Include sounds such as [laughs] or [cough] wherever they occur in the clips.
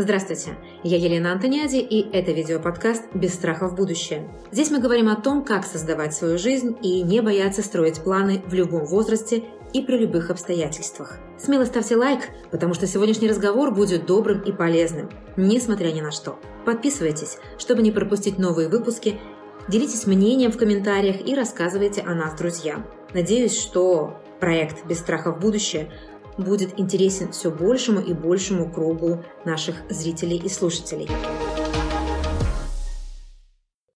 Здравствуйте, я Елена Антониади, и это видеоподкаст «Без страха в будущее». Здесь мы говорим о том, как создавать свою жизнь и не бояться строить планы в любом возрасте и при любых обстоятельствах. Смело ставьте лайк, потому что сегодняшний разговор будет добрым и полезным, несмотря ни на что. Подписывайтесь, чтобы не пропустить новые выпуски, делитесь мнением в комментариях и рассказывайте о нас друзьям. Надеюсь, что проект «Без страха в будущее» будет интересен все большему и большему кругу наших зрителей и слушателей.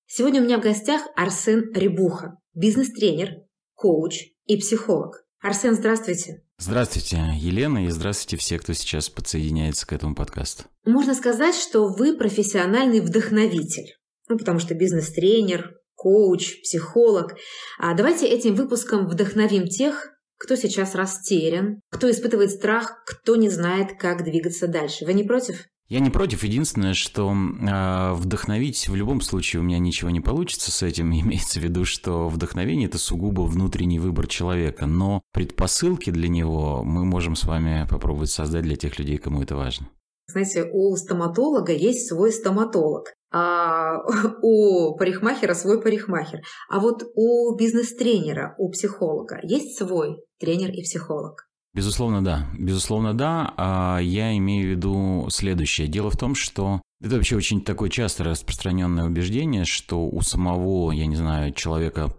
Сегодня у меня в гостях Арсен Рябуха, бизнес-тренер, коуч и психолог. Арсен, здравствуйте. Здравствуйте, Елена, и здравствуйте все, кто сейчас подсоединяется к этому подкасту. Можно сказать, что вы профессиональный вдохновитель, ну, потому что бизнес-тренер, коуч, психолог. А давайте этим выпуском вдохновим тех, кто сейчас растерян, кто испытывает страх, кто не знает, как двигаться дальше. Вы не против? Я не против. Единственное, что э, вдохновить в любом случае у меня ничего не получится с этим. [laughs] Имеется в виду, что вдохновение это сугубо внутренний выбор человека. Но предпосылки для него мы можем с вами попробовать создать для тех людей, кому это важно. Знаете, у стоматолога есть свой стоматолог а [laughs] у парикмахера свой парикмахер. А вот у бизнес-тренера, у психолога есть свой тренер и психолог. Безусловно, да. Безусловно, да. А я имею в виду следующее. Дело в том, что это вообще очень такое часто распространенное убеждение, что у самого, я не знаю, человека,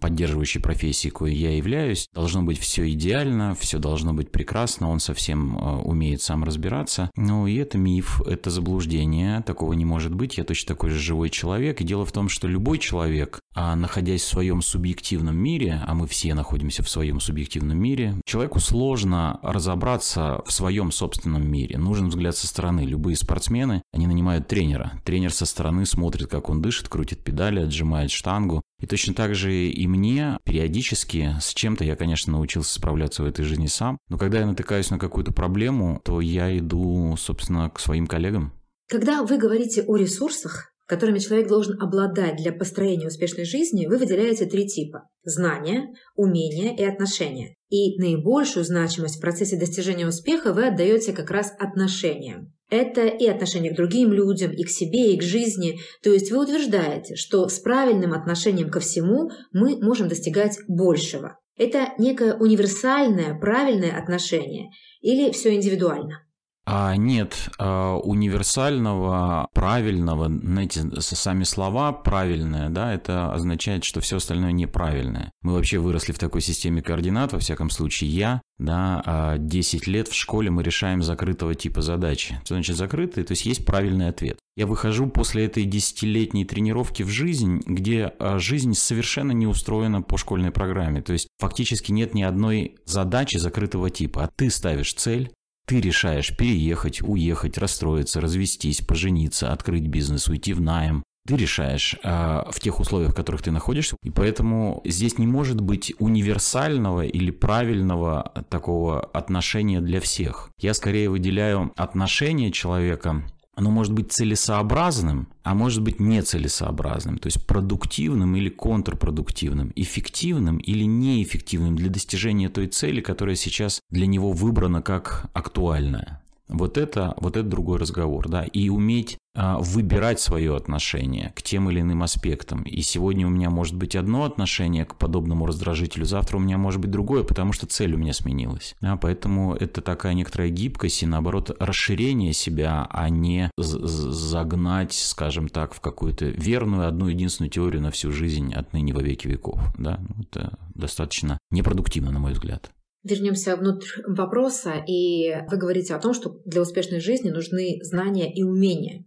поддерживающей профессии, кое я являюсь, должно быть все идеально, все должно быть прекрасно, он совсем э, умеет сам разбираться. Ну и это миф, это заблуждение, такого не может быть, я точно такой же живой человек. И дело в том, что любой человек, а находясь в своем субъективном мире, а мы все находимся в своем субъективном мире, человеку сложно разобраться в своем собственном мире. Нужен взгляд со стороны. Любые спортсмены, они на нанимают тренера. Тренер со стороны смотрит, как он дышит, крутит педали, отжимает штангу. И точно так же и мне периодически с чем-то я, конечно, научился справляться в этой жизни сам. Но когда я натыкаюсь на какую-то проблему, то я иду, собственно, к своим коллегам. Когда вы говорите о ресурсах, которыми человек должен обладать для построения успешной жизни, вы выделяете три типа – знания, умения и отношения. И наибольшую значимость в процессе достижения успеха вы отдаете как раз отношениям. Это и отношение к другим людям, и к себе, и к жизни. То есть вы утверждаете, что с правильным отношением ко всему мы можем достигать большего. Это некое универсальное, правильное отношение или все индивидуально? А нет а, универсального, правильного, знаете, сами слова правильное, да, это означает, что все остальное неправильное. Мы вообще выросли в такой системе координат, во всяком случае, я, да, 10 а лет в школе мы решаем закрытого типа задачи. Что значит закрытый? То есть есть правильный ответ. Я выхожу после этой десятилетней тренировки в жизнь, где а, жизнь совершенно не устроена по школьной программе. То есть фактически нет ни одной задачи закрытого типа. А ты ставишь цель, ты решаешь переехать, уехать, расстроиться, развестись, пожениться, открыть бизнес, уйти в найм. Ты решаешь э, в тех условиях, в которых ты находишься. И поэтому здесь не может быть универсального или правильного такого отношения для всех. Я скорее выделяю отношение человека оно может быть целесообразным, а может быть нецелесообразным, то есть продуктивным или контрпродуктивным, эффективным или неэффективным для достижения той цели, которая сейчас для него выбрана как актуальная. Вот это, вот это другой разговор, да, и уметь а, выбирать свое отношение к тем или иным аспектам. И сегодня у меня может быть одно отношение к подобному раздражителю, завтра у меня может быть другое, потому что цель у меня сменилась. Да, поэтому это такая некоторая гибкость и, наоборот, расширение себя, а не загнать, скажем так, в какую-то верную, одну единственную теорию на всю жизнь отныне во веки веков. Да? Ну, это достаточно непродуктивно, на мой взгляд. Вернемся внутрь вопроса, и вы говорите о том, что для успешной жизни нужны знания и умения.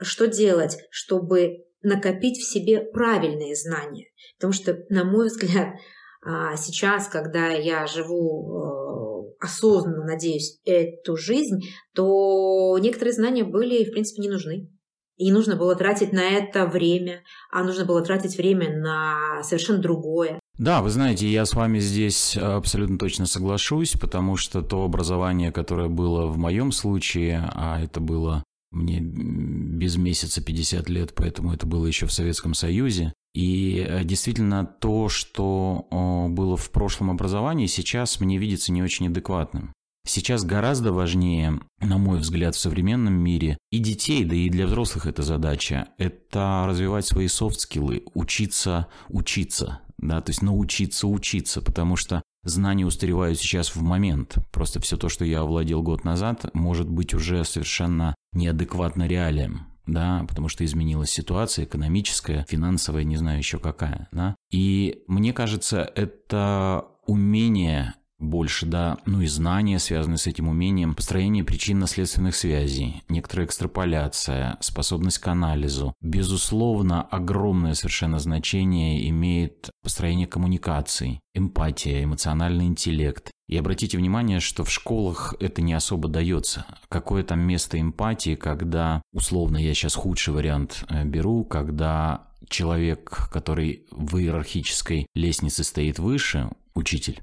Что делать, чтобы накопить в себе правильные знания? Потому что, на мой взгляд, а, сейчас, когда я живу э, осознанно, надеюсь, эту жизнь, то некоторые знания были, в принципе, не нужны. И нужно было тратить на это время, а нужно было тратить время на совершенно другое. Да, вы знаете, я с вами здесь абсолютно точно соглашусь, потому что то образование, которое было в моем случае, а это было мне без месяца 50 лет, поэтому это было еще в Советском Союзе. И э, действительно то, что было в прошлом образовании, сейчас мне видится не очень адекватным. Сейчас гораздо важнее, на мой взгляд, в современном мире и детей, да и для взрослых это задача, это развивать свои софт-скиллы, учиться учиться, да, то есть научиться учиться, потому что знания устаревают сейчас в момент. Просто все то, что я овладел год назад, может быть уже совершенно неадекватно реалиям да, потому что изменилась ситуация экономическая, финансовая, не знаю еще какая, да. И мне кажется, это умение больше, да, ну и знания, связанные с этим умением, построение причинно-следственных связей, некоторая экстраполяция, способность к анализу. Безусловно, огромное совершенно значение имеет построение коммуникаций, эмпатия, эмоциональный интеллект. И обратите внимание, что в школах это не особо дается. Какое там место эмпатии, когда, условно, я сейчас худший вариант э, беру, когда человек, который в иерархической лестнице стоит выше, учитель,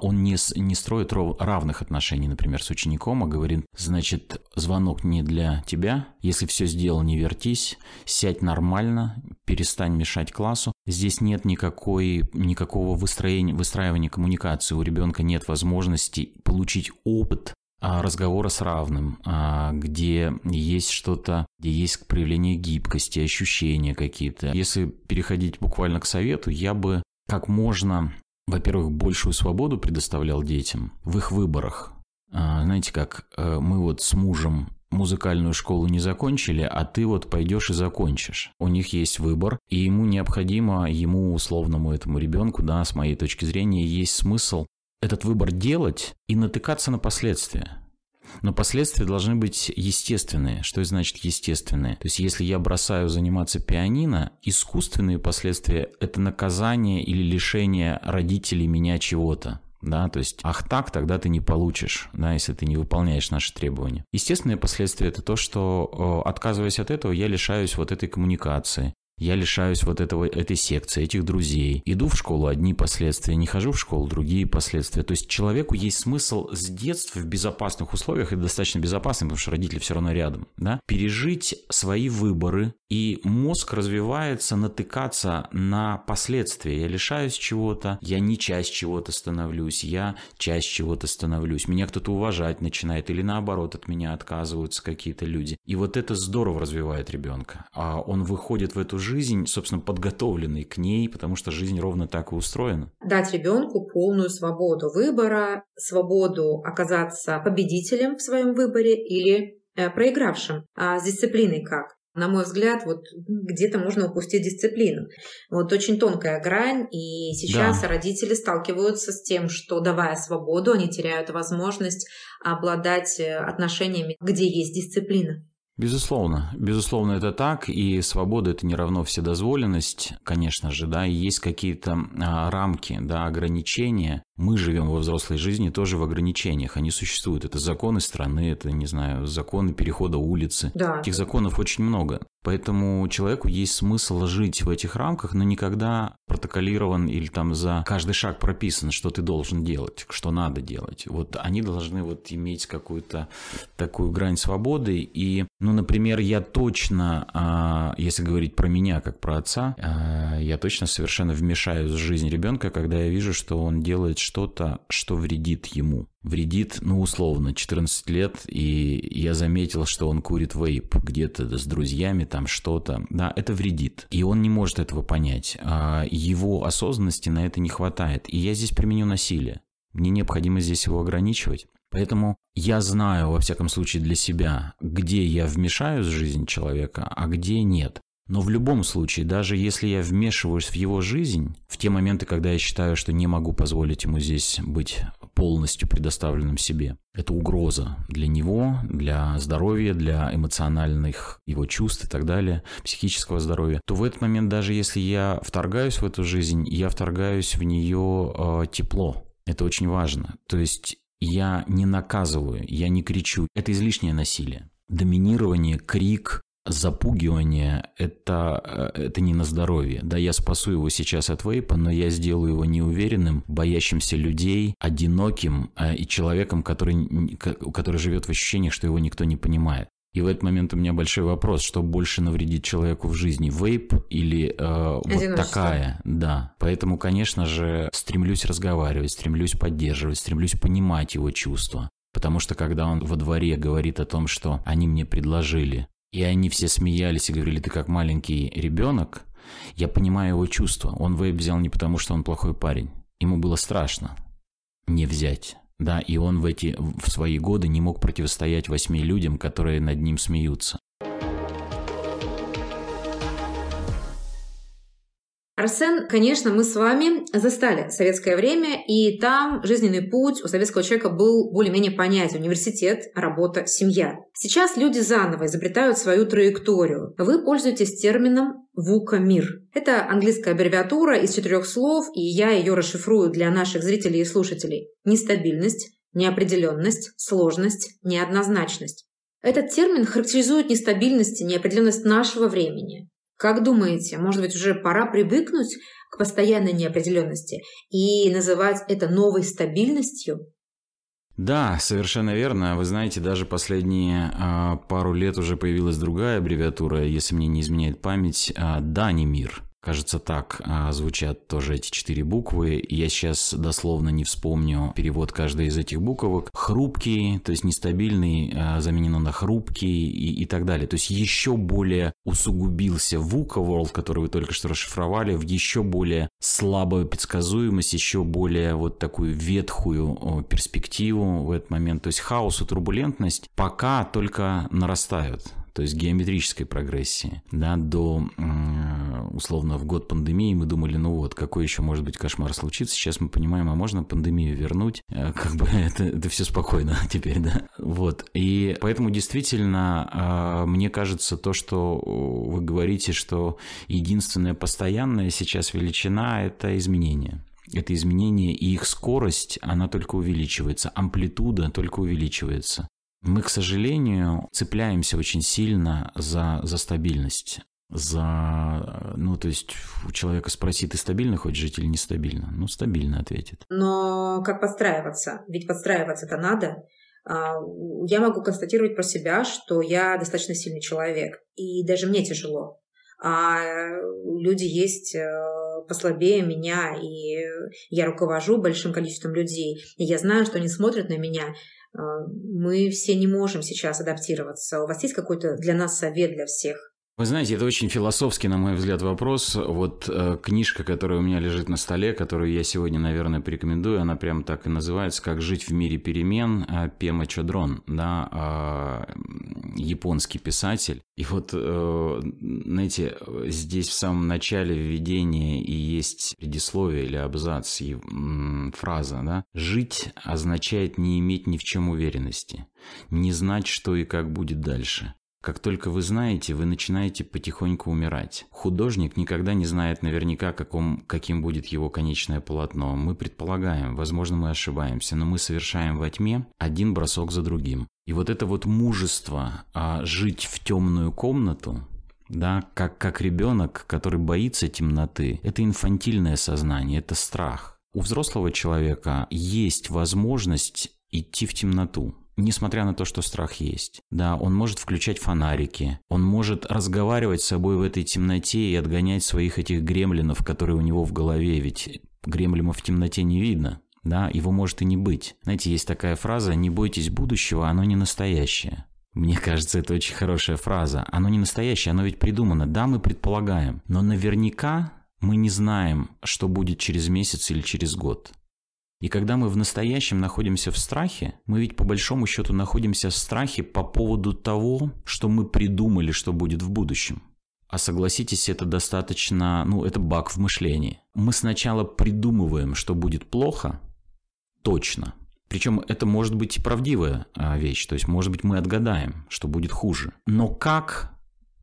он не, не строит равных отношений, например, с учеником, а говорит, значит, звонок не для тебя, если все сделал, не вертись, сядь нормально, перестань мешать классу. Здесь нет никакой, никакого выстроения, выстраивания коммуникации, у ребенка нет возможности получить опыт а, разговора с равным, а, где есть что-то, где есть проявление гибкости, ощущения какие-то. Если переходить буквально к совету, я бы как можно во-первых, большую свободу предоставлял детям в их выборах. А, знаете как, э, мы вот с мужем музыкальную школу не закончили, а ты вот пойдешь и закончишь. У них есть выбор, и ему необходимо, ему условному этому ребенку, да, с моей точки зрения, есть смысл этот выбор делать и натыкаться на последствия. Но последствия должны быть естественные. Что значит естественные? То есть, если я бросаю заниматься пианино, искусственные последствия – это наказание или лишение родителей меня чего-то да, то есть, ах так, тогда ты не получишь, да, если ты не выполняешь наши требования. Естественные последствия это то, что, отказываясь от этого, я лишаюсь вот этой коммуникации, я лишаюсь вот этого, этой секции, этих друзей. Иду в школу одни последствия, не хожу в школу другие последствия. То есть человеку есть смысл с детства в безопасных условиях, и достаточно безопасным, потому что родители все равно рядом, да, пережить свои выборы, и мозг развивается натыкаться на последствия. Я лишаюсь чего-то, я не часть чего-то становлюсь, я часть чего-то становлюсь. Меня кто-то уважать начинает или наоборот от меня отказываются какие-то люди. И вот это здорово развивает ребенка. А он выходит в эту жизнь, собственно, подготовленный к ней, потому что жизнь ровно так и устроена. Дать ребенку полную свободу выбора, свободу оказаться победителем в своем выборе или э, проигравшим. А с дисциплиной как? на мой взгляд, вот где-то можно упустить дисциплину. Вот очень тонкая грань, и сейчас да. родители сталкиваются с тем, что давая свободу, они теряют возможность обладать э, отношениями, где есть дисциплина. Безусловно, безусловно, это так, и свобода это не равно вседозволенность, конечно же, да, и есть какие-то а, рамки, да, ограничения. Мы живем во взрослой жизни тоже в ограничениях, они существуют. Это законы страны, это, не знаю, законы перехода улицы. Да. Этих законов очень много. Поэтому человеку есть смысл жить в этих рамках, но никогда протоколирован или там за каждый шаг прописан, что ты должен делать, что надо делать. Вот они должны вот иметь какую-то такую грань свободы. И, ну, например, я точно, а, если говорить про меня как про отца, а, я точно совершенно вмешаюсь в жизнь ребенка, когда я вижу, что он делает что-то, что вредит ему вредит, ну, условно, 14 лет, и я заметил, что он курит вейп где-то с друзьями, там что-то. Да, это вредит. И он не может этого понять. А его осознанности на это не хватает. И я здесь применю насилие. Мне необходимо здесь его ограничивать. Поэтому я знаю, во всяком случае, для себя, где я вмешаюсь в жизнь человека, а где нет. Но в любом случае, даже если я вмешиваюсь в его жизнь, в те моменты, когда я считаю, что не могу позволить ему здесь быть полностью предоставленным себе, это угроза для него, для здоровья, для эмоциональных его чувств и так далее, психического здоровья, то в этот момент, даже если я вторгаюсь в эту жизнь, я вторгаюсь в нее э, тепло. Это очень важно. То есть я не наказываю, я не кричу. Это излишнее насилие доминирование, крик, запугивание это, э, это не на здоровье. Да, я спасу его сейчас от вейпа, но я сделаю его неуверенным, боящимся людей, одиноким э, и человеком, который, который живет в ощущениях, что его никто не понимает. И в этот момент у меня большой вопрос, что больше навредит человеку в жизни, вейп или э, вот такая, да. Поэтому, конечно же, стремлюсь разговаривать, стремлюсь поддерживать, стремлюсь понимать его чувства. Потому что когда он во дворе говорит о том, что они мне предложили, и они все смеялись и говорили, ты как маленький ребенок, я понимаю его чувства. Он вейп взял не потому, что он плохой парень. Ему было страшно не взять. Да, и он в эти в свои годы не мог противостоять восьми людям, которые над ним смеются. Арсен, конечно, мы с вами застали советское время, и там жизненный путь у советского человека был более-менее понятен. Университет, работа, семья. Сейчас люди заново изобретают свою траекторию. Вы пользуетесь термином ВУКа-мир. Это английская аббревиатура из четырех слов, и я ее расшифрую для наших зрителей и слушателей. Нестабильность, неопределенность, сложность, неоднозначность. Этот термин характеризует нестабильность и неопределенность нашего времени. Как думаете, может быть, уже пора привыкнуть к постоянной неопределенности и называть это новой стабильностью? Да, совершенно верно. Вы знаете, даже последние э, пару лет уже появилась другая аббревиатура, если мне не изменяет память, э, Данимир. Кажется, так а, звучат тоже эти четыре буквы. Я сейчас дословно не вспомню перевод каждой из этих буквок. Хрупкий, то есть нестабильный, а, заменено на хрупкий и, и так далее. То есть еще более усугубился VUCA World, который вы только что расшифровали, в еще более слабую предсказуемость, еще более вот такую ветхую перспективу в этот момент. То есть хаос и турбулентность пока только нарастают то есть геометрической прогрессии, да, до, условно, в год пандемии мы думали, ну вот, какой еще может быть кошмар случится, сейчас мы понимаем, а можно пандемию вернуть, э, как бы [laughs] это, это все спокойно [laughs] теперь, да, вот, и поэтому действительно, а, мне кажется, то, что вы говорите, что единственная постоянная сейчас величина – это изменение это изменение, и их скорость, она только увеличивается, амплитуда только увеличивается. Мы, к сожалению, цепляемся очень сильно за, за стабильность за... Ну, то есть у человека спроси, ты стабильно хочешь жить или нестабильно? Ну, стабильно ответит. Но как подстраиваться? Ведь подстраиваться-то надо. А, я могу констатировать про себя, что я достаточно сильный человек, и даже мне тяжело. А люди есть э, послабее меня, и я руковожу большим количеством людей, и я знаю, что они смотрят на меня мы все не можем сейчас адаптироваться. У вас есть какой-то для нас совет для всех? Вы знаете, это очень философский, на мой взгляд, вопрос. Вот э, книжка, которая у меня лежит на столе, которую я сегодня, наверное, порекомендую, она прям так и называется «Как жить в мире перемен» э, Пема Чадрон, да, э, японский писатель. И вот, э, знаете, здесь в самом начале введения и есть предисловие или абзац, и м, фраза, да, «Жить означает не иметь ни в чем уверенности, не знать, что и как будет дальше». Как только вы знаете, вы начинаете потихоньку умирать. Художник никогда не знает наверняка, каком, каким будет его конечное полотно. Мы предполагаем, возможно, мы ошибаемся, но мы совершаем во тьме один бросок за другим. И вот это вот мужество а, жить в темную комнату, да, как, как ребенок, который боится темноты, это инфантильное сознание, это страх. У взрослого человека есть возможность идти в темноту несмотря на то, что страх есть. Да, он может включать фонарики, он может разговаривать с собой в этой темноте и отгонять своих этих гремлинов, которые у него в голове, ведь гремлинов в темноте не видно. Да, его может и не быть. Знаете, есть такая фраза «не бойтесь будущего, оно не настоящее». Мне кажется, это очень хорошая фраза. Оно не настоящее, оно ведь придумано. Да, мы предполагаем, но наверняка мы не знаем, что будет через месяц или через год. И когда мы в настоящем находимся в страхе, мы ведь по большому счету находимся в страхе по поводу того, что мы придумали, что будет в будущем. А согласитесь, это достаточно, ну, это баг в мышлении. Мы сначала придумываем, что будет плохо, точно. Причем это может быть и правдивая а, вещь, то есть, может быть, мы отгадаем, что будет хуже. Но как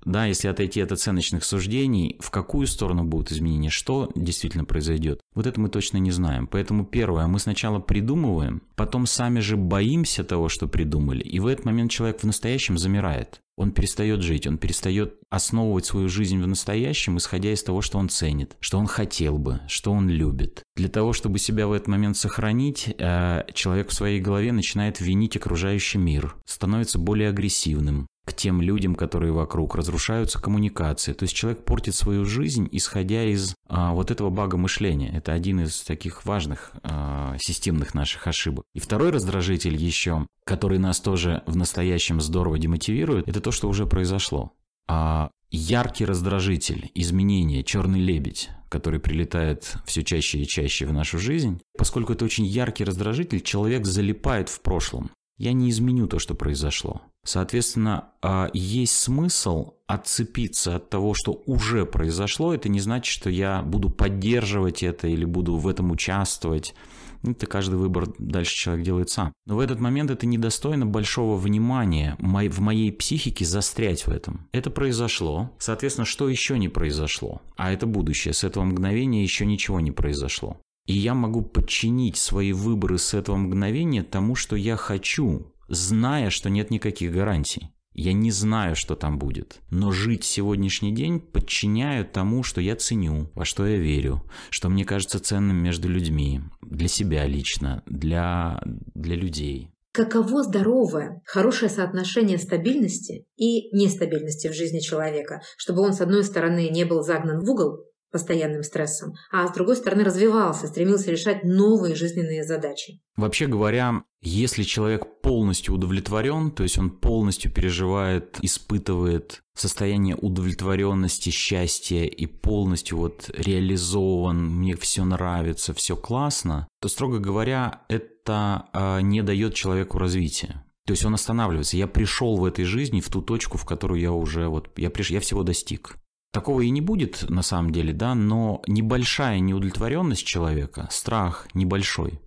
да, если отойти от оценочных суждений, в какую сторону будут изменения, что действительно произойдет, вот это мы точно не знаем. Поэтому первое, мы сначала придумываем, потом сами же боимся того, что придумали, и в этот момент человек в настоящем замирает. Он перестает жить, он перестает основывать свою жизнь в настоящем, исходя из того, что он ценит, что он хотел бы, что он любит. Для того, чтобы себя в этот момент сохранить, э, человек в своей голове начинает винить окружающий мир, становится более агрессивным, к тем людям, которые вокруг, разрушаются коммуникации. То есть человек портит свою жизнь, исходя из а, вот этого бага мышления. Это один из таких важных а, системных наших ошибок. И второй раздражитель еще, который нас тоже в настоящем здорово демотивирует, это то, что уже произошло. А яркий раздражитель, изменение, черный лебедь, который прилетает все чаще и чаще в нашу жизнь, поскольку это очень яркий раздражитель, человек залипает в прошлом. Я не изменю то, что произошло. Соответственно, а, есть смысл отцепиться от того, что уже произошло. Это не значит, что я буду поддерживать это или буду в этом участвовать. Это каждый выбор дальше человек делает сам. Но в этот момент это недостойно большого внимания в моей психике застрять в этом. Это произошло. Соответственно, что еще не произошло? А это будущее. С этого мгновения еще ничего не произошло. И я могу подчинить свои выборы с этого мгновения тому, что я хочу, зная, что нет никаких гарантий. Я не знаю, что там будет. Но жить сегодняшний день подчиняю тому, что я ценю, во что я верю, что мне кажется ценным между людьми, для себя лично, для, для людей. Каково здоровое, хорошее соотношение стабильности и нестабильности в жизни человека, чтобы он, с одной стороны, не был загнан в угол, постоянным стрессом, а с другой стороны развивался, стремился решать новые жизненные задачи. Вообще говоря, если человек полностью удовлетворен, то есть он полностью переживает, испытывает состояние удовлетворенности, счастья и полностью вот реализован, мне все нравится, все классно, то, строго говоря, это э, не дает человеку развития. То есть он останавливается. Я пришел в этой жизни в ту точку, в которую я уже вот я приш... я всего достиг. Такого и не будет на самом деле, да, но небольшая неудовлетворенность человека, страх небольшой,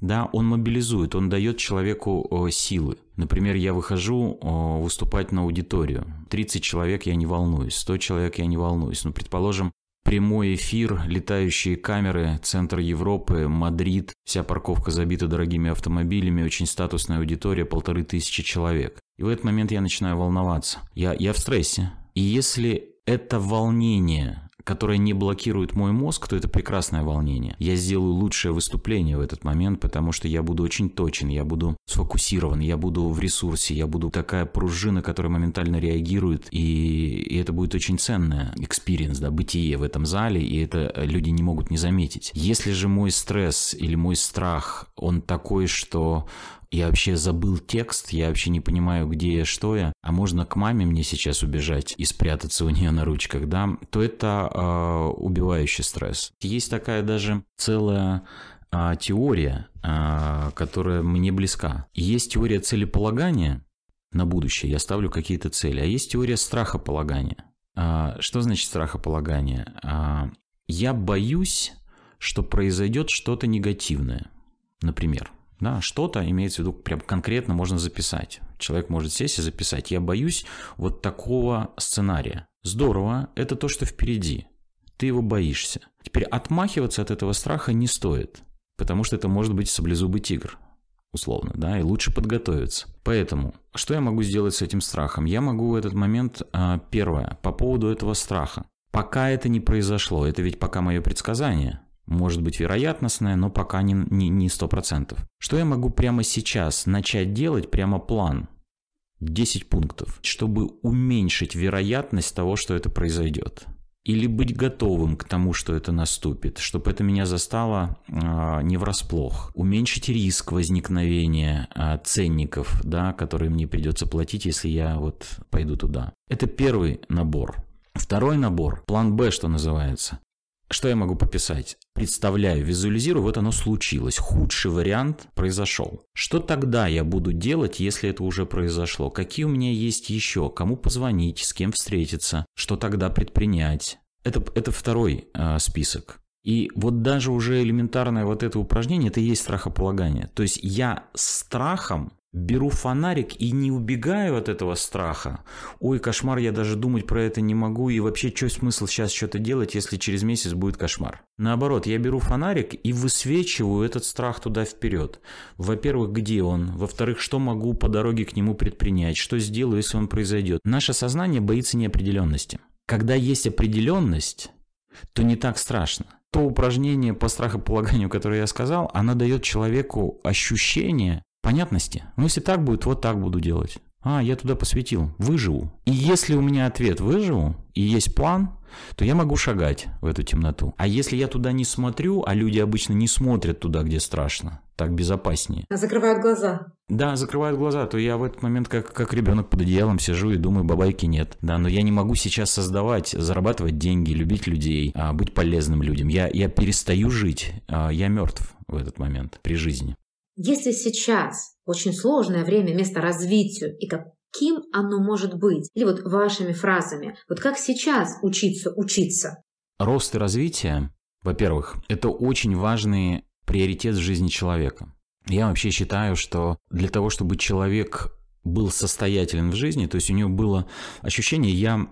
да, он мобилизует, он дает человеку силы. Например, я выхожу выступать на аудиторию. 30 человек я не волнуюсь, 100 человек я не волнуюсь. Ну, предположим, прямой эфир, летающие камеры, центр Европы, Мадрид, вся парковка забита дорогими автомобилями, очень статусная аудитория, полторы тысячи человек. И в этот момент я начинаю волноваться. Я, я в стрессе. И если это волнение, которое не блокирует мой мозг, то это прекрасное волнение. Я сделаю лучшее выступление в этот момент, потому что я буду очень точен, я буду сфокусирован, я буду в ресурсе, я буду такая пружина, которая моментально реагирует, и, и это будет очень ценное experience, да, бытие в этом зале, и это люди не могут не заметить. Если же мой стресс или мой страх, он такой, что я вообще забыл текст, я вообще не понимаю, где я, что я, а можно к маме мне сейчас убежать и спрятаться у нее на ручках, да, то это э, убивающий стресс. Есть такая даже целая э, теория, э, которая мне близка. Есть теория целеполагания на будущее, я ставлю какие-то цели, а есть теория страхополагания. Э, что значит страхополагание? Э, я боюсь, что произойдет что-то негативное, например. Да, что-то имеется в виду прям конкретно можно записать. Человек может сесть и записать. Я боюсь вот такого сценария. Здорово, это то, что впереди. Ты его боишься. Теперь отмахиваться от этого страха не стоит, потому что это может быть саблезубый тигр, условно, да, и лучше подготовиться. Поэтому, что я могу сделать с этим страхом? Я могу в этот момент, а, первое, по поводу этого страха. Пока это не произошло, это ведь пока мое предсказание – может быть вероятностное, но пока не, не, не 100%. Что я могу прямо сейчас начать делать, прямо план, 10 пунктов, чтобы уменьшить вероятность того, что это произойдет. Или быть готовым к тому, что это наступит, чтобы это меня застало э, не врасплох. Уменьшить риск возникновения э, ценников, да, которые мне придется платить, если я вот пойду туда. Это первый набор. Второй набор, план Б, что называется. Что я могу пописать? Представляю, визуализирую, вот оно случилось. Худший вариант произошел. Что тогда я буду делать, если это уже произошло? Какие у меня есть еще? Кому позвонить? С кем встретиться? Что тогда предпринять? Это, это второй э, список. И вот даже уже элементарное вот это упражнение, это и есть страхополагание. То есть я страхом беру фонарик и не убегаю от этого страха. Ой, кошмар, я даже думать про это не могу, и вообще, что смысл сейчас что-то делать, если через месяц будет кошмар? Наоборот, я беру фонарик и высвечиваю этот страх туда вперед. Во-первых, где он? Во-вторых, что могу по дороге к нему предпринять? Что сделаю, если он произойдет? Наше сознание боится неопределенности. Когда есть определенность, то не так страшно. То упражнение по страхополаганию, которое я сказал, оно дает человеку ощущение, понятности. Ну, если так будет, вот так буду делать. А, я туда посвятил. Выживу. И если у меня ответ «выживу» и есть план, то я могу шагать в эту темноту. А если я туда не смотрю, а люди обычно не смотрят туда, где страшно, так безопаснее. Закрывают глаза. Да, закрывают глаза, то я в этот момент как, как ребенок под одеялом сижу и думаю, бабайки нет. Да, но я не могу сейчас создавать, зарабатывать деньги, любить людей, а, быть полезным людям. Я, я перестаю жить, а, я мертв в этот момент при жизни. Если сейчас очень сложное время место развитию и каким оно может быть? Или вот вашими фразами, вот как сейчас учиться учиться? Рост и развитие, во-первых, это очень важный приоритет в жизни человека. Я вообще считаю, что для того, чтобы человек был состоятелен в жизни, то есть у него было ощущение, я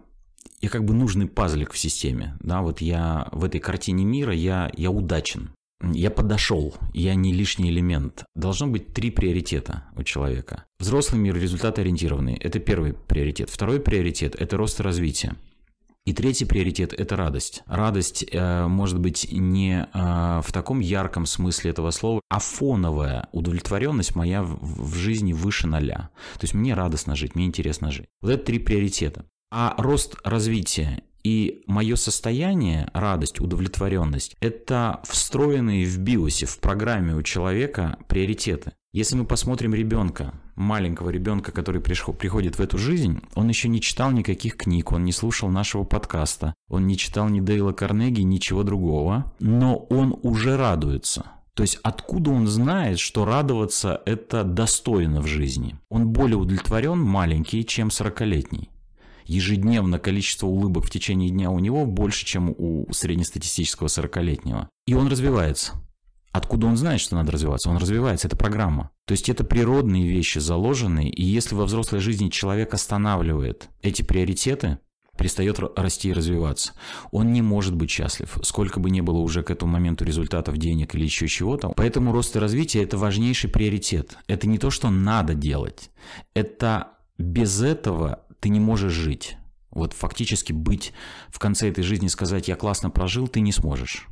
я как бы нужный пазлик в системе, да, вот я в этой картине мира, я, я удачен. Я подошел, я не лишний элемент. Должно быть три приоритета у человека. Взрослый мир результат-ориентированный – это первый приоритет. Второй приоритет – это рост и развитие. И третий приоритет – это радость. Радость э, может быть не э, в таком ярком смысле этого слова, а фоновая удовлетворенность моя в, в жизни выше ноля. То есть мне радостно жить, мне интересно жить. Вот это три приоритета. А рост развития и мое состояние, радость, удовлетворенность – это встроенные в биосе, в программе у человека приоритеты. Если мы посмотрим ребенка, маленького ребенка, который приходит в эту жизнь, он еще не читал никаких книг, он не слушал нашего подкаста, он не читал ни Дейла Карнеги, ничего другого, но он уже радуется. То есть откуда он знает, что радоваться это достойно в жизни? Он более удовлетворен маленький, чем 40-летний ежедневно количество улыбок в течение дня у него больше, чем у среднестатистического 40-летнего. И он развивается. Откуда он знает, что надо развиваться? Он развивается, это программа. То есть это природные вещи заложенные, и если во взрослой жизни человек останавливает эти приоритеты, перестает расти и развиваться. Он не может быть счастлив, сколько бы ни было уже к этому моменту результатов, денег или еще чего-то. Поэтому рост и развитие – это важнейший приоритет. Это не то, что надо делать. Это без этого ты не можешь жить. Вот фактически быть в конце этой жизни, сказать «я классно прожил», ты не сможешь.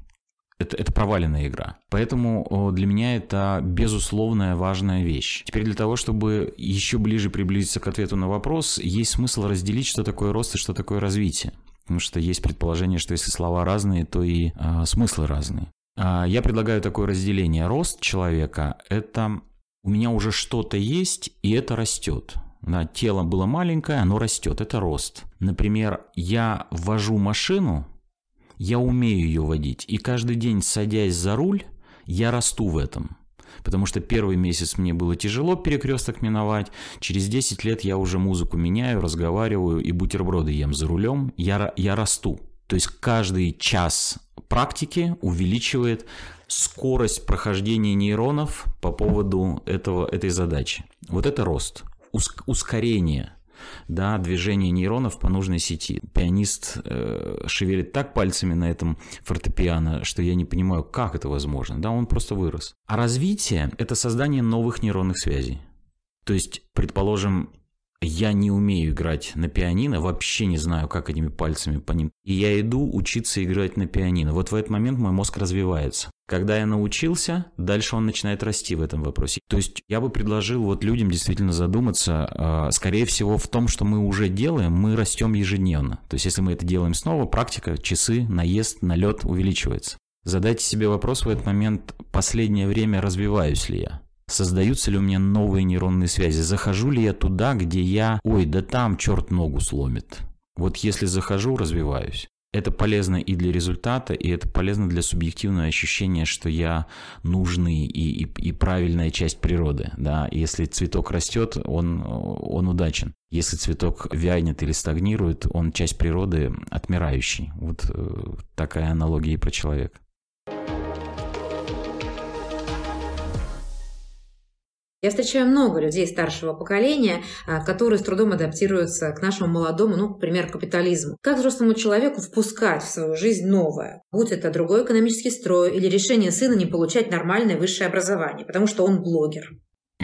Это, это проваленная игра. Поэтому для меня это безусловная важная вещь. Теперь для того, чтобы еще ближе приблизиться к ответу на вопрос, есть смысл разделить, что такое рост и что такое развитие. Потому что есть предположение, что если слова разные, то и э, смыслы разные. А я предлагаю такое разделение. Рост человека – это у меня уже что-то есть, и это растет. Да, тело было маленькое, оно растет, это рост. Например, я вожу машину, я умею ее водить, и каждый день, садясь за руль, я расту в этом. Потому что первый месяц мне было тяжело перекресток миновать, через 10 лет я уже музыку меняю, разговариваю и бутерброды ем за рулем, я, я расту. То есть каждый час практики увеличивает скорость прохождения нейронов по поводу этого, этой задачи. Вот это рост ускорение да, движения нейронов по нужной сети. Пианист э, шевелит так пальцами на этом фортепиано, что я не понимаю, как это возможно. Да, он просто вырос. А развитие – это создание новых нейронных связей. То есть, предположим, я не умею играть на пианино, вообще не знаю, как этими пальцами по ним. И я иду учиться играть на пианино. Вот в этот момент мой мозг развивается. Когда я научился, дальше он начинает расти в этом вопросе. То есть я бы предложил вот людям действительно задуматься, а, скорее всего, в том, что мы уже делаем, мы растем ежедневно. То есть если мы это делаем снова, практика, часы, наезд, налет увеличивается. Задайте себе вопрос в этот момент, последнее время развиваюсь ли я? Создаются ли у меня новые нейронные связи? Захожу ли я туда, где я, ой, да там черт ногу сломит? Вот если захожу, развиваюсь. Это полезно и для результата, и это полезно для субъективного ощущения, что я нужный и, и, и правильная часть природы. Да? Если цветок растет, он, он удачен. Если цветок вянет или стагнирует, он часть природы отмирающий. Вот э, такая аналогия и про человека. Я встречаю много людей старшего поколения, а, которые с трудом адаптируются к нашему молодому, ну, например, капитализму. Как взрослому человеку впускать в свою жизнь новое? Будь это другой экономический строй или решение сына не получать нормальное высшее образование, потому что он блогер.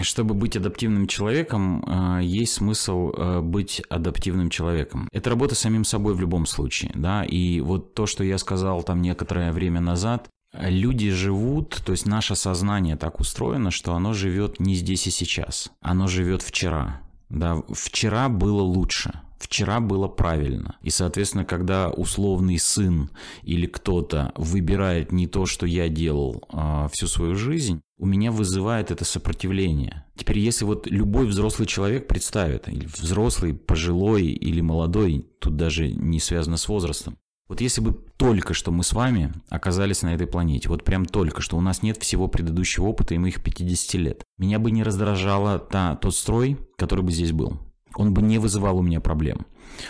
Чтобы быть адаптивным человеком, а, есть смысл а, быть адаптивным человеком. Это работа самим собой в любом случае, да, и вот то, что я сказал там некоторое время назад, Люди живут, то есть наше сознание так устроено, что оно живет не здесь и сейчас, оно живет вчера. Да, вчера было лучше вчера было правильно. И, соответственно, когда условный сын или кто-то выбирает не то, что я делал а, всю свою жизнь, у меня вызывает это сопротивление. Теперь, если вот любой взрослый человек представит, или взрослый, пожилой или молодой, тут даже не связано с возрастом, вот если бы только что мы с вами оказались на этой планете, вот прям только что, у нас нет всего предыдущего опыта и моих 50 лет, меня бы не раздражало та, тот строй, который бы здесь был он бы не вызывал у меня проблем.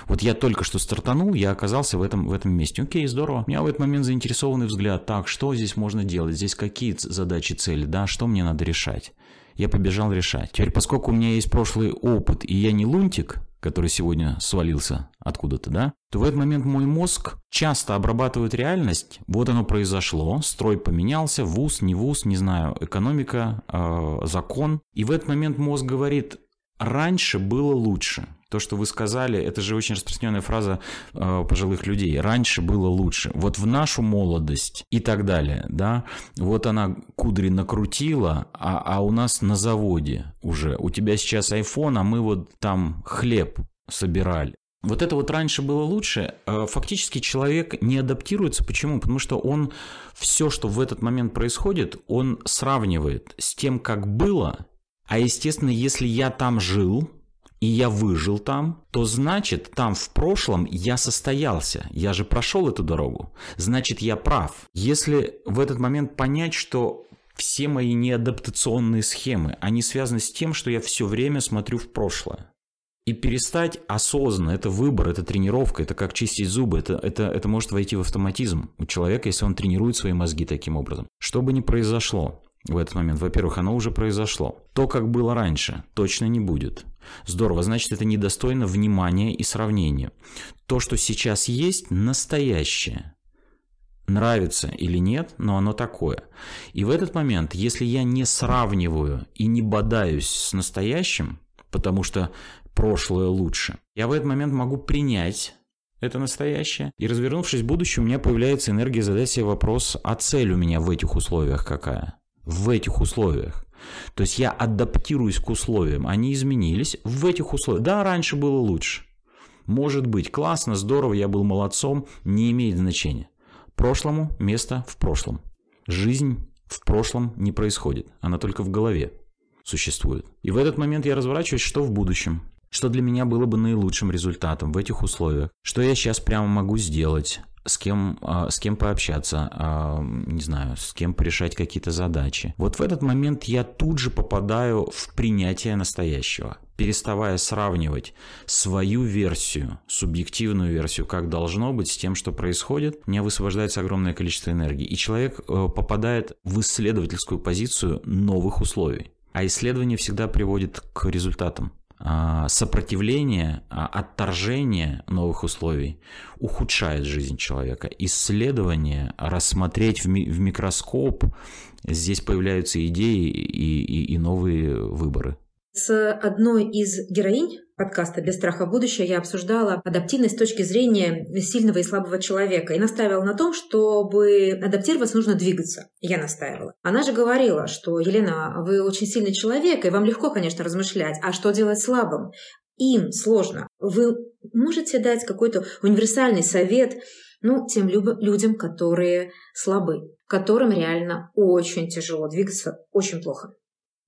Вот я только что стартанул, я оказался в этом, в этом месте. Окей, здорово. У меня в этот момент заинтересованный взгляд. Так, что здесь можно делать? Здесь какие задачи, цели? Да, что мне надо решать? Я побежал решать. Теперь, поскольку у меня есть прошлый опыт, и я не лунтик, который сегодня свалился откуда-то, да, то в этот момент мой мозг часто обрабатывает реальность. Вот оно произошло, строй поменялся, вуз, не вуз, не знаю, экономика, э, закон. И в этот момент мозг говорит, раньше было лучше. То, что вы сказали, это же очень распространенная фраза э, пожилых людей. Раньше было лучше. Вот в нашу молодость и так далее, да. Вот она кудри накрутила, а, а у нас на заводе уже. У тебя сейчас iPhone, а мы вот там хлеб собирали. Вот это вот раньше было лучше. Э, фактически человек не адаптируется. Почему? Потому что он все, что в этот момент происходит, он сравнивает с тем, как было, а естественно, если я там жил, и я выжил там, то значит, там в прошлом я состоялся. Я же прошел эту дорогу. Значит, я прав. Если в этот момент понять, что все мои неадаптационные схемы, они связаны с тем, что я все время смотрю в прошлое. И перестать осознанно, это выбор, это тренировка, это как чистить зубы, это, это, это может войти в автоматизм у человека, если он тренирует свои мозги таким образом. Что бы ни произошло, в этот момент. Во-первых, оно уже произошло. То, как было раньше, точно не будет. Здорово, значит, это недостойно внимания и сравнения. То, что сейчас есть, настоящее. Нравится или нет, но оно такое. И в этот момент, если я не сравниваю и не бодаюсь с настоящим, потому что прошлое лучше, я в этот момент могу принять это настоящее. И развернувшись в будущее, у меня появляется энергия задать себе вопрос, а цель у меня в этих условиях какая? В этих условиях. То есть я адаптируюсь к условиям. Они изменились в этих условиях. Да, раньше было лучше. Может быть, классно, здорово, я был молодцом, не имеет значения. Прошлому место в прошлом. Жизнь в прошлом не происходит, она только в голове существует. И в этот момент я разворачиваюсь, что в будущем. Что для меня было бы наилучшим результатом в этих условиях? Что я сейчас прямо могу сделать? С кем, а, с кем пообщаться, а, не знаю, с кем порешать какие-то задачи. Вот в этот момент я тут же попадаю в принятие настоящего, переставая сравнивать свою версию, субъективную версию, как должно быть, с тем, что происходит, у меня высвобождается огромное количество энергии, и человек э, попадает в исследовательскую позицию новых условий. А исследование всегда приводит к результатам. А, сопротивление, а, отторжение новых условий ухудшает жизнь человека. Исследование, рассмотреть в, микроскоп, здесь появляются идеи и, и, и новые выборы. С одной из героинь подкаста «Без страха будущее» я обсуждала адаптивность с точки зрения сильного и слабого человека и настаивала на том, чтобы адаптироваться, нужно двигаться. Я настаивала. Она же говорила, что, Елена, вы очень сильный человек, и вам легко, конечно, размышлять, а что делать слабым? Им сложно. Вы можете дать какой-то универсальный совет ну, тем людям, которые слабы, которым реально очень тяжело двигаться, очень плохо.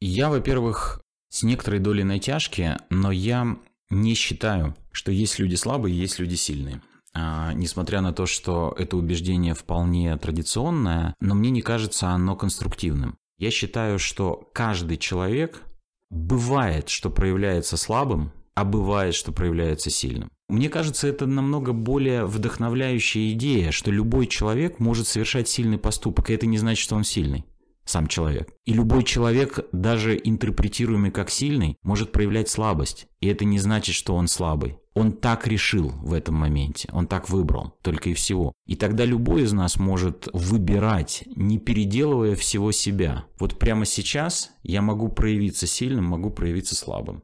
Я, во-первых, с некоторой долей натяжки, но я не считаю, что есть люди слабые, есть люди сильные. А, несмотря на то, что это убеждение вполне традиционное, но мне не кажется оно конструктивным. Я считаю, что каждый человек бывает, что проявляется слабым, а бывает, что проявляется сильным. Мне кажется, это намного более вдохновляющая идея, что любой человек может совершать сильный поступок, и это не значит, что он сильный сам человек. И любой человек, даже интерпретируемый как сильный, может проявлять слабость. И это не значит, что он слабый. Он так решил в этом моменте, он так выбрал, только и всего. И тогда любой из нас может выбирать, не переделывая всего себя. Вот прямо сейчас я могу проявиться сильным, могу проявиться слабым.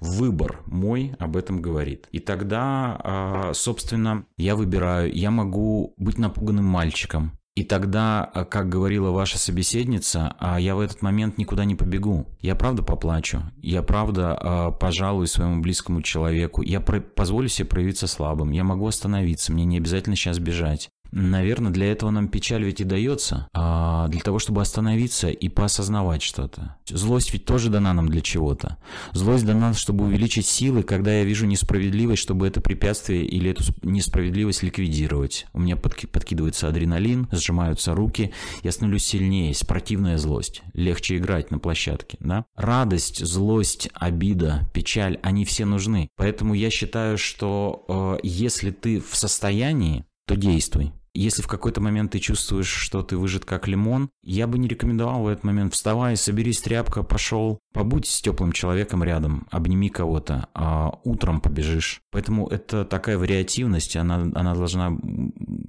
Выбор мой об этом говорит. И тогда, а, собственно, я выбираю, я могу быть напуганным мальчиком, И тогда, э, как говорила ваша собеседница, а я в этот момент никуда не побегу. Я правда поплачу. Я правда э, пожалуюсь своему близкому человеку. Я позволю себе проявиться слабым. Я могу остановиться. Мне не обязательно сейчас бежать. Наверное, для этого нам печаль ведь и дается, а для того, чтобы остановиться и поосознавать что-то. Злость ведь тоже дана нам для чего-то. Злость дана, чтобы увеличить силы, когда я вижу несправедливость, чтобы это препятствие или эту несправедливость ликвидировать. У меня подки- подкидывается адреналин, сжимаются руки, я становлюсь сильнее, противная злость. Легче играть на площадке, да? Радость, злость, обида, печаль, они все нужны. Поэтому я считаю, что э, если ты в состоянии то действуй. Если в какой-то момент ты чувствуешь, что ты выжат как лимон, я бы не рекомендовал в этот момент вставай, соберись, тряпка, пошел, побудь с теплым человеком рядом, обними кого-то, а утром побежишь. Поэтому это такая вариативность, она, она должна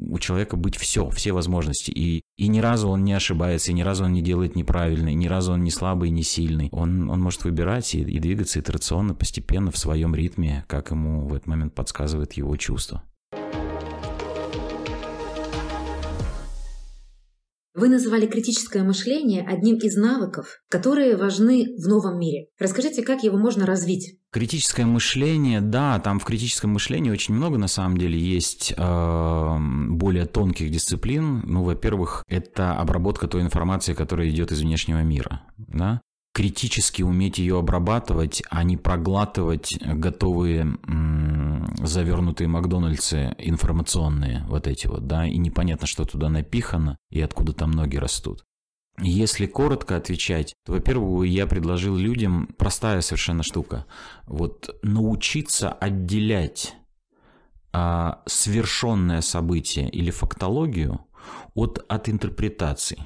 у человека быть все, все возможности. И, и ни разу он не ошибается, и ни разу он не делает неправильно, и ни разу он не слабый, не сильный. Он, он может выбирать и, и двигаться итерационно, постепенно, в своем ритме, как ему в этот момент подсказывает его чувство. Вы называли критическое мышление одним из навыков, которые важны в новом мире. Расскажите, как его можно развить? Критическое мышление, да, там в критическом мышлении очень много на самом деле есть э, более тонких дисциплин. Ну, во-первых, это обработка той информации, которая идет из внешнего мира, да критически уметь ее обрабатывать, а не проглатывать готовые завернутые Макдональдсы информационные вот эти вот, да, и непонятно, что туда напихано и откуда там ноги растут. Если коротко отвечать, то, во-первых, я предложил людям простая совершенно штука. Вот научиться отделять а, совершенное событие или фактологию от, от интерпретаций.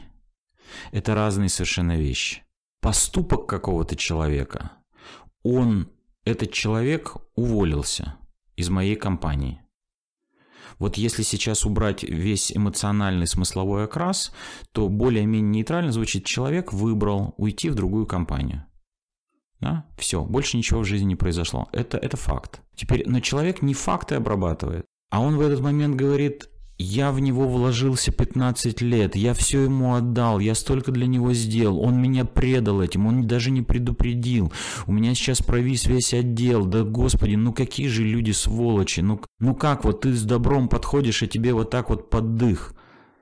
Это разные совершенно вещи поступок какого-то человека, он, этот человек уволился из моей компании. Вот если сейчас убрать весь эмоциональный смысловой окрас, то более-менее нейтрально звучит «человек выбрал уйти в другую компанию». Да? Все, больше ничего в жизни не произошло. Это, это факт. Теперь, но человек не факты обрабатывает, а он в этот момент говорит, я в него вложился 15 лет, я все ему отдал, я столько для него сделал, он меня предал этим, он даже не предупредил. У меня сейчас провис весь отдел, да господи, ну какие же люди сволочи, ну, ну как вот ты с добром подходишь, а тебе вот так вот поддых.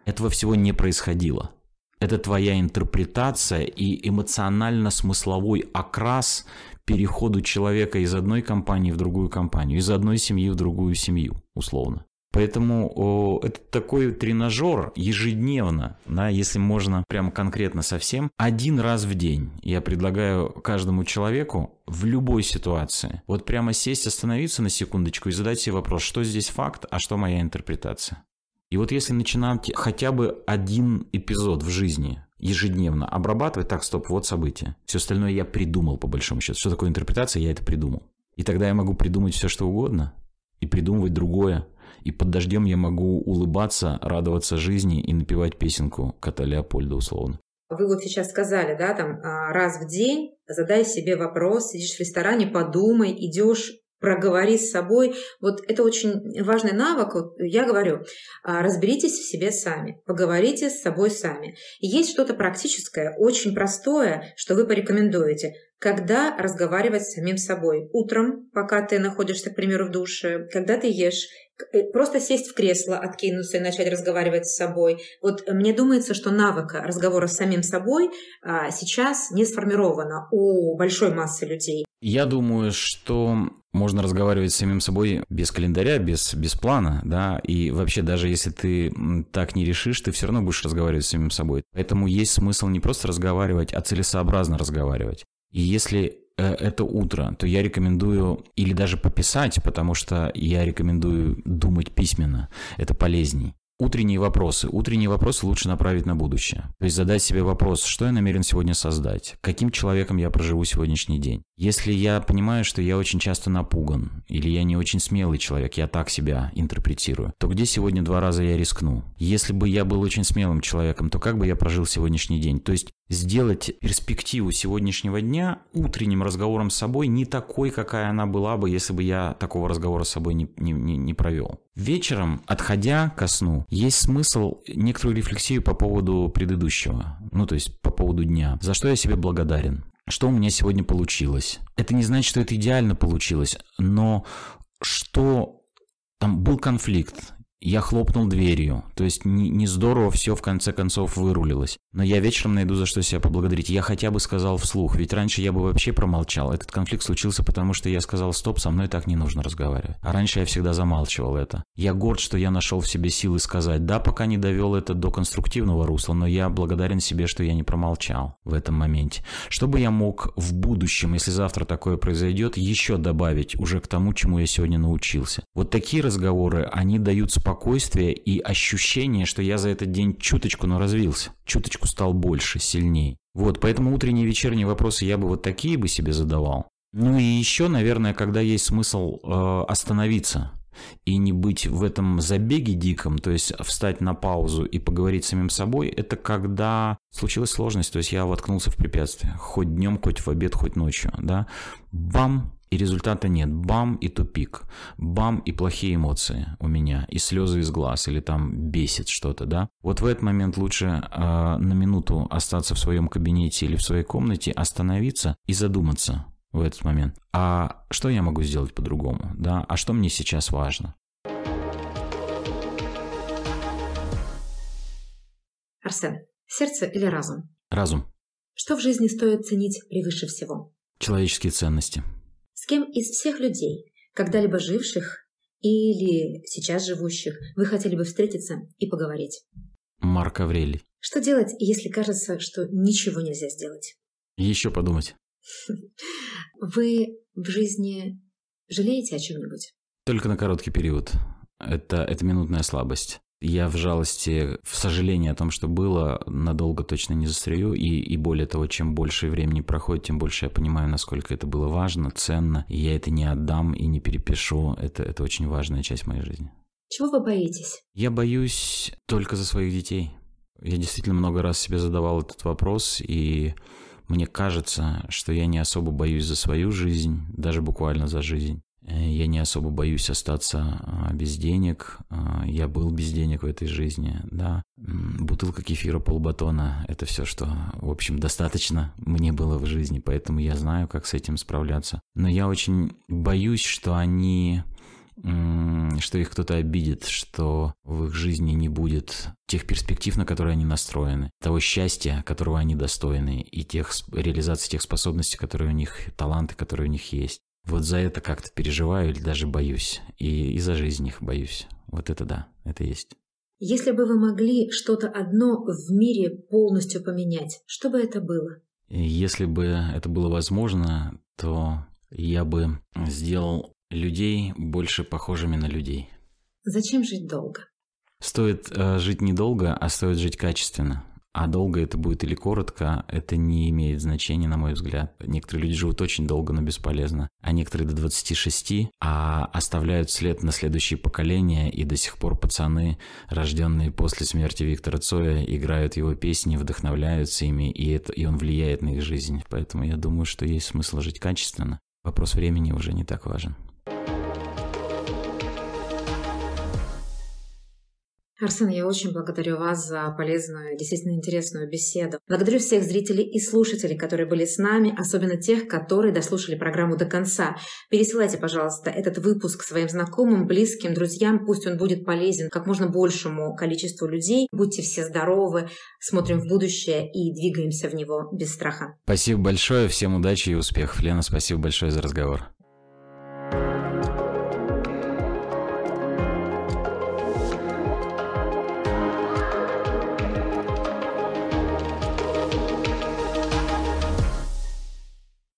Этого всего не происходило. Это твоя интерпретация и эмоционально-смысловой окрас переходу человека из одной компании в другую компанию, из одной семьи в другую семью, условно. Поэтому о, это такой тренажер ежедневно, да, если можно прямо конкретно совсем, один раз в день. Я предлагаю каждому человеку в любой ситуации вот прямо сесть, остановиться на секундочку и задать себе вопрос, что здесь факт, а что моя интерпретация. И вот если начинать хотя бы один эпизод в жизни ежедневно обрабатывать, так, стоп, вот событие. Все остальное я придумал, по большому счету. Что такое интерпретация, я это придумал. И тогда я могу придумать все, что угодно, и придумывать другое, и под дождем я могу улыбаться, радоваться жизни и напевать песенку кота Леопольда условно. Вы вот сейчас сказали, да, там а, раз в день задай себе вопрос, сидишь в ресторане, подумай, идешь проговори с собой. Вот это очень важный навык. Вот я говорю, а, разберитесь в себе сами, поговорите с собой сами. Есть что-то практическое, очень простое, что вы порекомендуете. Когда разговаривать с самим собой? Утром, пока ты находишься, к примеру, в душе, когда ты ешь, Э, просто сесть в кресло, откинуться и начать разговаривать с собой. Вот мне думается, что навыка разговора с самим собой а, сейчас не сформирована у большой массы людей. Я думаю, что можно разговаривать с самим собой без календаря, без, без плана, да, и вообще даже если ты так не решишь, ты все равно будешь разговаривать с самим собой. Поэтому есть смысл не просто разговаривать, а целесообразно разговаривать. И если Э, это утро, то я рекомендую или даже пописать, потому что я рекомендую думать письменно. Это полезней. Утренние вопросы. Утренние вопросы лучше направить на будущее. То есть задать себе вопрос, что я намерен сегодня создать, каким человеком я проживу сегодняшний день. Если я понимаю, что я очень часто напуган, или я не очень смелый человек, я так себя интерпретирую, то где сегодня два раза я рискну? Если бы я был очень смелым человеком, то как бы я прожил сегодняшний день? То есть сделать перспективу сегодняшнего дня утренним разговором с собой не такой, какая она была бы, если бы я такого разговора с собой не, не, не, провел. Вечером, отходя ко сну, есть смысл некоторую рефлексию по поводу предыдущего, ну то есть по поводу дня, за что я себе благодарен, что у меня сегодня получилось. Это не значит, что это идеально получилось, но что там был конфликт, я хлопнул дверью, то есть не, не здорово все в конце концов вырулилось. Но я вечером найду за что себя поблагодарить. Я хотя бы сказал вслух, ведь раньше я бы вообще промолчал. Этот конфликт случился потому, что я сказал, стоп, со мной так не нужно разговаривать. А раньше я всегда замалчивал это. Я горд, что я нашел в себе силы сказать, да, пока не довел это до конструктивного русла, но я благодарен себе, что я не промолчал в этом моменте. Чтобы я мог в будущем, если завтра такое произойдет, еще добавить уже к тому, чему я сегодня научился. Вот такие разговоры, они дают спокойствие спокойствие и ощущение, что я за этот день чуточку, но развился, чуточку стал больше, сильней. Вот, поэтому утренние и вечерние вопросы я бы вот такие бы себе задавал. Ну и еще, наверное, когда есть смысл э, остановиться и не быть в этом забеге диком, то есть встать на паузу и поговорить с самим собой, это когда случилась сложность, то есть я воткнулся в препятствие, хоть днем, хоть в обед, хоть ночью, да, бам, и результата нет. Бам и тупик. Бам и плохие эмоции у меня. И слезы из глаз. Или там бесит что-то, да. Вот в этот момент лучше э, на минуту остаться в своем кабинете или в своей комнате, остановиться и задуматься в этот момент. А что я могу сделать по-другому, да? А что мне сейчас важно? Арсен, сердце или разум? Разум. Что в жизни стоит ценить превыше всего? Человеческие ценности. С кем из всех людей, когда-либо живших или сейчас живущих, вы хотели бы встретиться и поговорить? Марк Аврелий. Что делать, если кажется, что ничего нельзя сделать? Еще подумать. [laughs] Вы в жизни жалеете о чем-нибудь? Только на короткий период. Это, это минутная слабость. Я в жалости, в сожалении о том, что было, надолго точно не застряю. И, и более того, чем больше времени проходит, тем больше я понимаю, насколько это было важно, ценно. И я это не отдам и не перепишу. Это, это очень важная часть моей жизни. Чего вы боитесь? Я боюсь только за своих детей. Я действительно много раз себе задавал этот вопрос, и мне кажется, что я не особо боюсь за свою жизнь, даже буквально за жизнь. Э, я не особо боюсь остаться а, без денег. А, я был без денег в этой жизни, да. Бутылка кефира, полбатона – это все, что, в общем, достаточно мне было в жизни, поэтому я знаю, как с этим справляться. Но я очень боюсь, что они что их кто-то обидит, что в их жизни не будет тех перспектив, на которые они настроены, того счастья, которого они достойны, и тех реализации тех способностей, которые у них, таланты, которые у них есть. Вот за это как-то переживаю или даже боюсь. И, и за жизнь их боюсь. Вот это да, это есть. Если бы вы могли что-то одно в мире полностью поменять, что бы это было? Если бы это было возможно, то я бы сделал людей больше похожими на людей. Зачем жить долго? Стоит э, жить недолго, а стоит жить качественно. А долго это будет или коротко, это не имеет значения, на мой взгляд. Некоторые люди живут очень долго, но бесполезно, а некоторые до 26, а оставляют след на следующие поколения, и до сих пор пацаны, рожденные после смерти Виктора Цоя, играют его песни, вдохновляются ими, и, это, и он влияет на их жизнь. Поэтому я думаю, что есть смысл жить качественно. Вопрос времени уже не так важен. Арсен, я очень благодарю вас за полезную, действительно интересную беседу. Благодарю всех зрителей и слушателей, которые были с нами, особенно тех, которые дослушали программу до конца. Пересылайте, пожалуйста, этот выпуск своим знакомым, близким, друзьям. Пусть он будет полезен как можно большему количеству людей. Будьте все здоровы, смотрим в будущее и двигаемся в него без страха. Спасибо большое, всем удачи и успехов. Лена, спасибо большое за разговор.